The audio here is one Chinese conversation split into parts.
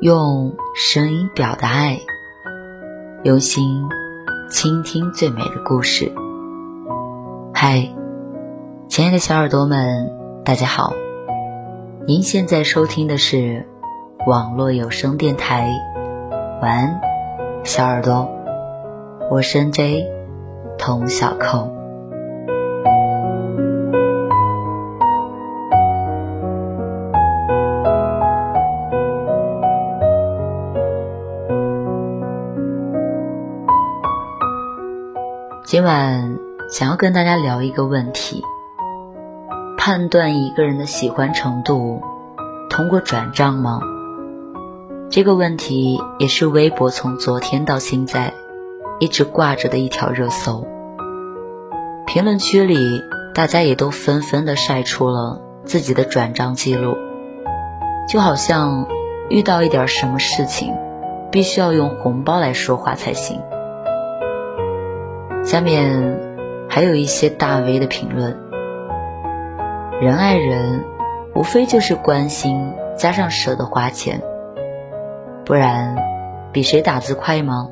用声音表达爱，用心倾听最美的故事。嗨，亲爱的小耳朵们，大家好！您现在收听的是网络有声电台。晚安，小耳朵，我是 N.J. 童小扣。今晚想要跟大家聊一个问题：判断一个人的喜欢程度，通过转账吗？这个问题也是微博从昨天到现在一直挂着的一条热搜。评论区里，大家也都纷纷的晒出了自己的转账记录，就好像遇到一点什么事情，必须要用红包来说话才行。下面还有一些大 V 的评论：人爱人，无非就是关心加上舍得花钱，不然比谁打字快吗？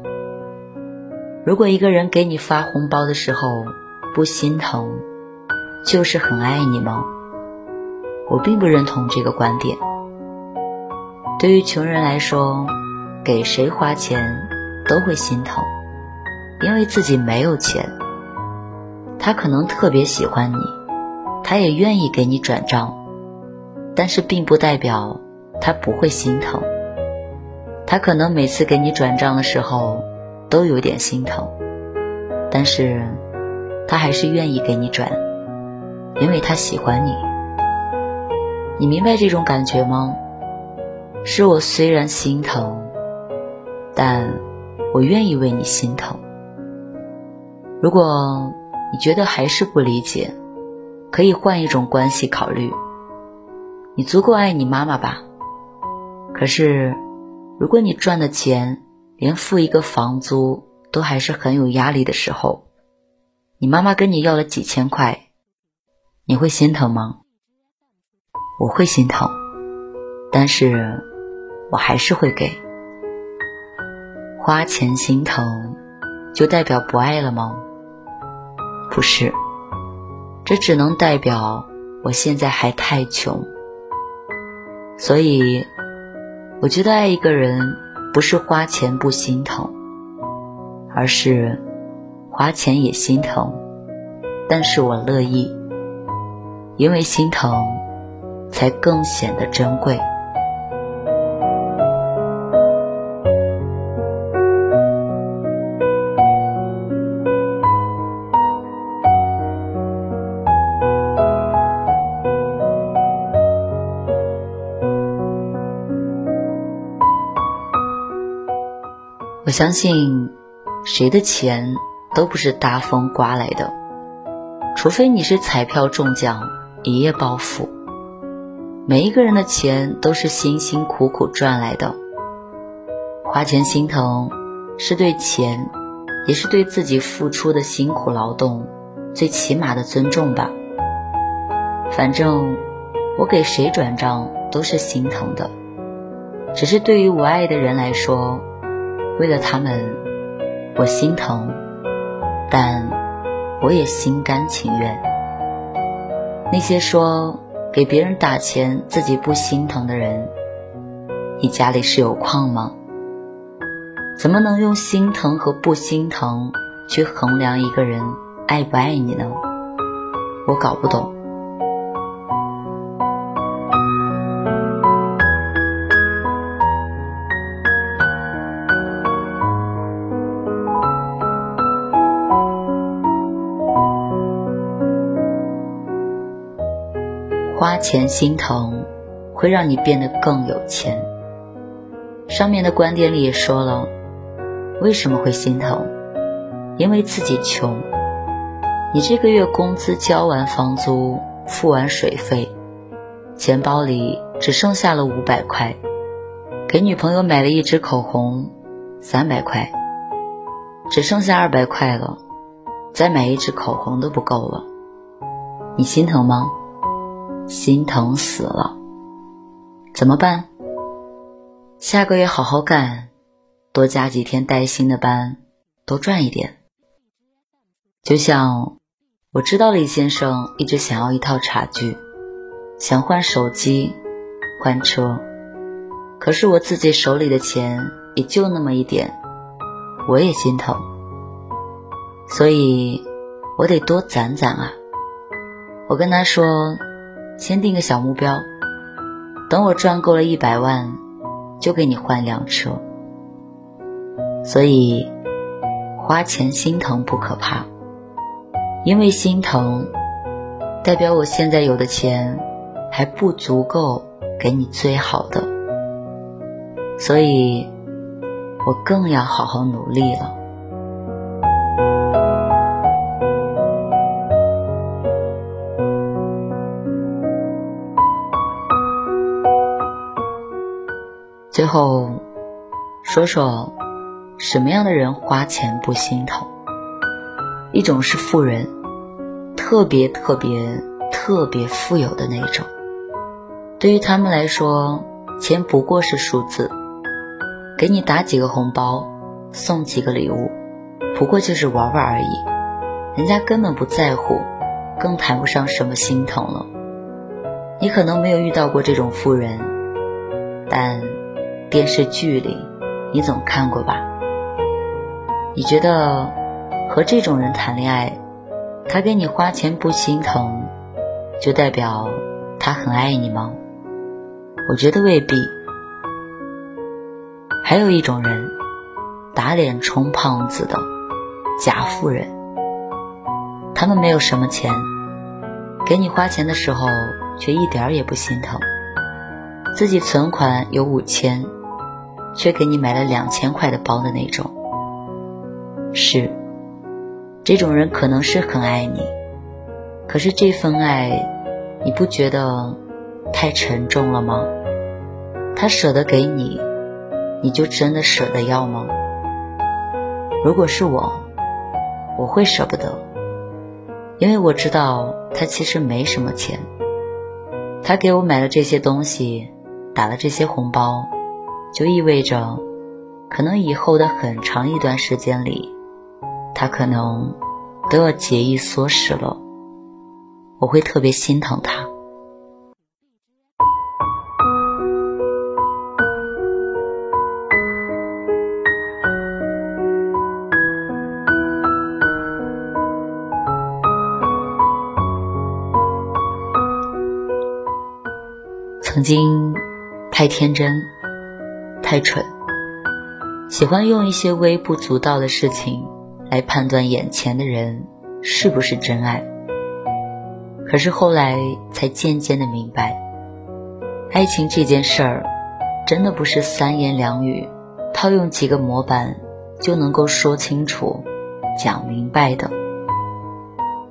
如果一个人给你发红包的时候不心疼，就是很爱你吗？我并不认同这个观点。对于穷人来说，给谁花钱都会心疼。因为自己没有钱，他可能特别喜欢你，他也愿意给你转账，但是并不代表他不会心疼。他可能每次给你转账的时候都有点心疼，但是他还是愿意给你转，因为他喜欢你。你明白这种感觉吗？是我虽然心疼，但我愿意为你心疼。如果你觉得还是不理解，可以换一种关系考虑。你足够爱你妈妈吧？可是，如果你赚的钱连付一个房租都还是很有压力的时候，你妈妈跟你要了几千块，你会心疼吗？我会心疼，但是我还是会给。花钱心疼，就代表不爱了吗？不是，这只能代表我现在还太穷。所以，我觉得爱一个人不是花钱不心疼，而是花钱也心疼，但是我乐意，因为心疼，才更显得珍贵。我相信，谁的钱都不是大风刮来的，除非你是彩票中奖一夜暴富。每一个人的钱都是辛辛苦苦赚来的，花钱心疼，是对钱，也是对自己付出的辛苦劳动最起码的尊重吧。反正我给谁转账都是心疼的，只是对于我爱的人来说。为了他们，我心疼，但我也心甘情愿。那些说给别人打钱自己不心疼的人，你家里是有矿吗？怎么能用心疼和不心疼去衡量一个人爱不爱你呢？我搞不懂。花钱心疼，会让你变得更有钱。上面的观点里也说了，为什么会心疼？因为自己穷。你这个月工资交完房租，付完水费，钱包里只剩下了五百块，给女朋友买了一支口红，三百块，只剩下二百块了，再买一支口红都不够了。你心疼吗？心疼死了。怎么办？下个月好好干，多加几天带薪的班，多赚一点。就像我知道李先生一直想要一套茶具，想换手机，换车。可是我自己手里的钱也就那么一点，我也心疼，所以我得多攒攒啊。我跟他说，先定个小目标，等我赚够了一百万，就给你换辆车。所以花钱心疼不可怕，因为心疼，代表我现在有的钱还不足够给你最好的。所以，我更要好好努力了。最后，说说什么样的人花钱不心疼？一种是富人，特别特别特别富有的那种，对于他们来说，钱不过是数字。给你打几个红包，送几个礼物，不过就是玩玩而已，人家根本不在乎，更谈不上什么心疼了。你可能没有遇到过这种富人，但电视剧里你总看过吧？你觉得和这种人谈恋爱，他给你花钱不心疼，就代表他很爱你吗？我觉得未必。还有一种人，打脸充胖子的假富人。他们没有什么钱，给你花钱的时候却一点儿也不心疼。自己存款有五千，却给你买了两千块的包的那种。是，这种人可能是很爱你，可是这份爱，你不觉得太沉重了吗？他舍得给你。你就真的舍得要吗？如果是我，我会舍不得，因为我知道他其实没什么钱。他给我买了这些东西，打了这些红包，就意味着，可能以后的很长一段时间里，他可能都要节衣缩食了。我会特别心疼他。曾经太天真，太蠢，喜欢用一些微不足道的事情来判断眼前的人是不是真爱。可是后来才渐渐的明白，爱情这件事儿，真的不是三言两语套用几个模板就能够说清楚、讲明白的。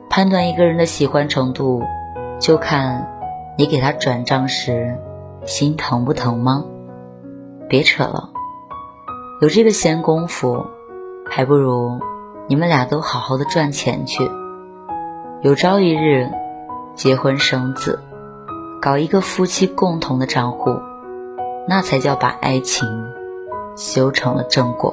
判断一个人的喜欢程度，就看。你给他转账时，心疼不疼吗？别扯了，有这个闲工夫，还不如你们俩都好好的赚钱去。有朝一日结婚生子，搞一个夫妻共同的账户，那才叫把爱情修成了正果。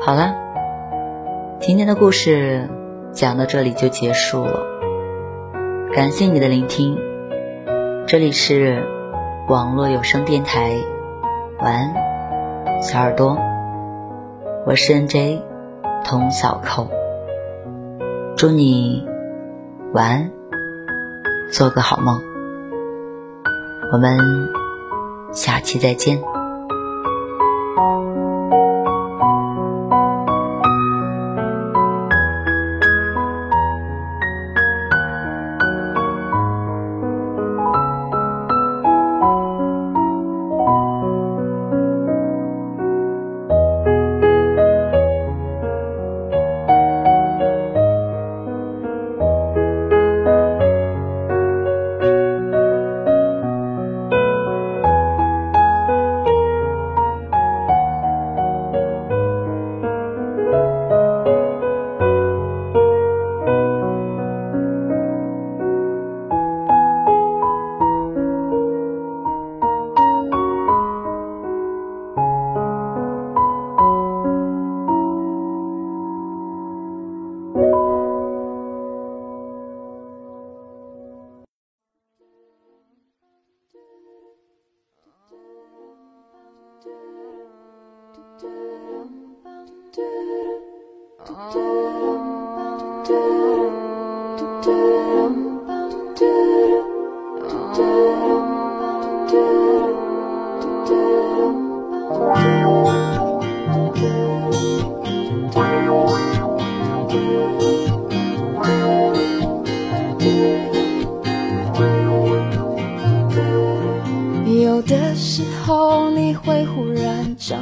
好了，今天的故事讲到这里就结束了。感谢你的聆听，这里是网络有声电台，晚安，小耳朵，我是 NJ 童小扣，祝你晚安，做个好梦，我们下期再见。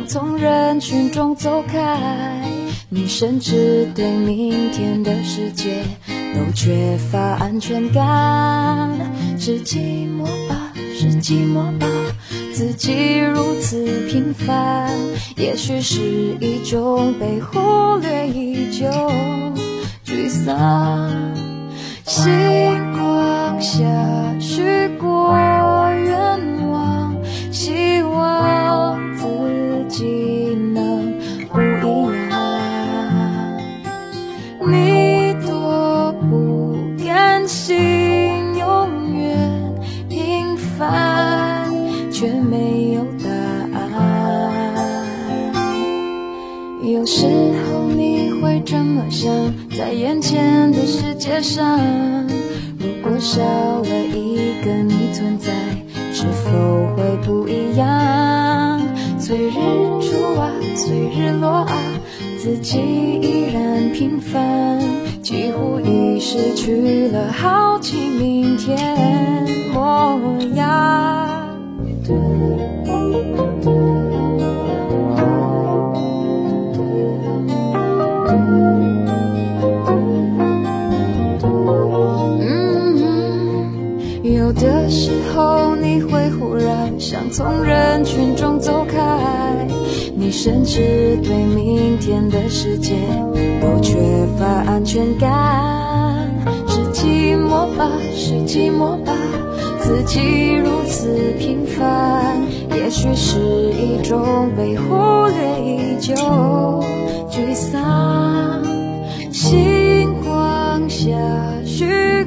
从人群中走开，你甚至对明天的世界都缺乏安全感。是寂寞吧，是寂寞吧，自己如此平凡，也许是一种被忽略已久沮丧。星光下许过愿望，希望时候你会这么想，在眼前的世界上，如果少了一个你存在，是否会不一样？随日出啊，随日落啊，自己依然平凡，几乎已失去了好奇明天模样。是寂寞吧自己如此平凡也许是一种被忽略已久沮丧。星光下许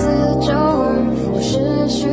四周而复失去